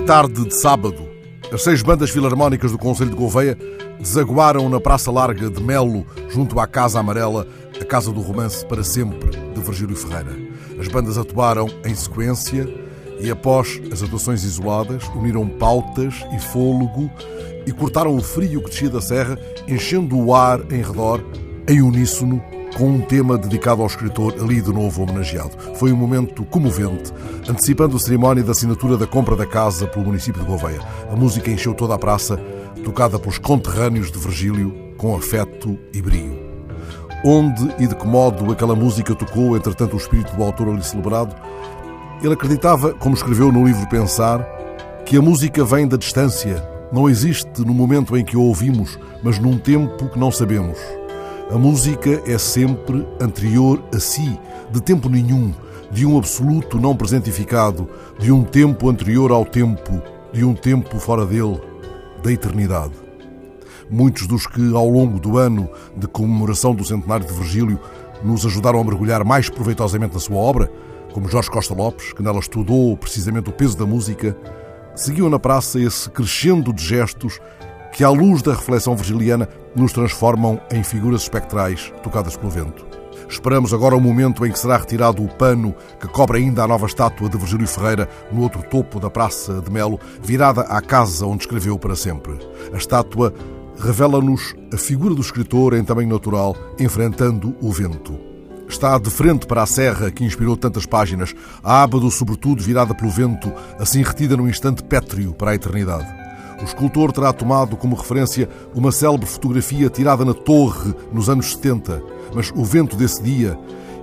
tarde de sábado, as seis bandas filarmónicas do Conselho de Gouveia desaguaram na Praça Larga de Melo, junto à Casa Amarela, a Casa do Romance para sempre, de Virgílio Ferreira. As bandas atuaram em sequência e, após as atuações isoladas, uniram pautas e fôlego e cortaram o frio que descia da serra, enchendo o ar em redor, em uníssono, com um tema dedicado ao escritor ali de novo homenageado. Foi um momento comovente, antecipando a cerimónia da assinatura da compra da casa pelo município de Gouveia. A música encheu toda a praça, tocada pelos conterrâneos de Virgílio, com afeto e brio. Onde e de que modo aquela música tocou, entretanto, o espírito do autor ali celebrado? Ele acreditava, como escreveu no livro Pensar, que a música vem da distância, não existe no momento em que a ouvimos, mas num tempo que não sabemos. A música é sempre anterior a si, de tempo nenhum, de um absoluto não presentificado, de um tempo anterior ao tempo, de um tempo fora dele, da eternidade. Muitos dos que, ao longo do ano de comemoração do centenário de Virgílio, nos ajudaram a mergulhar mais proveitosamente na sua obra, como Jorge Costa Lopes, que nela estudou precisamente o peso da música, seguiam na praça esse crescendo de gestos que, à luz da reflexão virgiliana, nos transformam em figuras espectrais tocadas pelo vento. Esperamos agora o momento em que será retirado o pano que cobre ainda a nova estátua de Virgílio Ferreira no outro topo da Praça de Melo, virada à casa onde escreveu para sempre. A estátua revela-nos a figura do escritor em tamanho natural, enfrentando o vento. Está de frente para a serra que inspirou tantas páginas, a aba do sobretudo virada pelo vento, assim retida num instante pétreo para a eternidade. O escultor terá tomado como referência uma célebre fotografia tirada na torre nos anos 70, mas o vento desse dia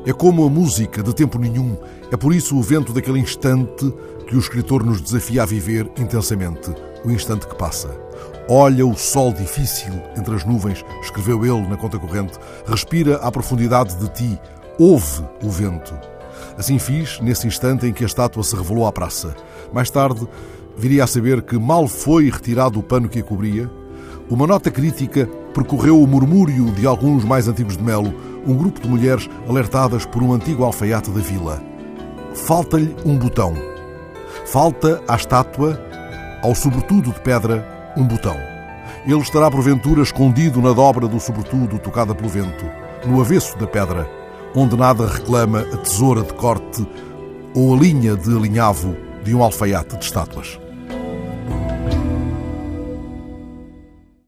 é como a música de tempo nenhum, é por isso o vento daquele instante que o escritor nos desafia a viver intensamente, o instante que passa. Olha o sol difícil entre as nuvens, escreveu ele na conta corrente. Respira a profundidade de ti, ouve o vento. Assim fiz nesse instante em que a estátua se revelou à praça. Mais tarde, viria a saber que mal foi retirado o pano que a cobria, uma nota crítica percorreu o murmúrio de alguns mais antigos de Melo, um grupo de mulheres alertadas por um antigo alfaiate da vila. Falta-lhe um botão. Falta à estátua, ao sobretudo de pedra, um botão. Ele estará porventura escondido na dobra do sobretudo tocada pelo vento, no avesso da pedra, onde nada reclama a tesoura de corte ou a linha de alinhavo de um alfaiate de estátuas.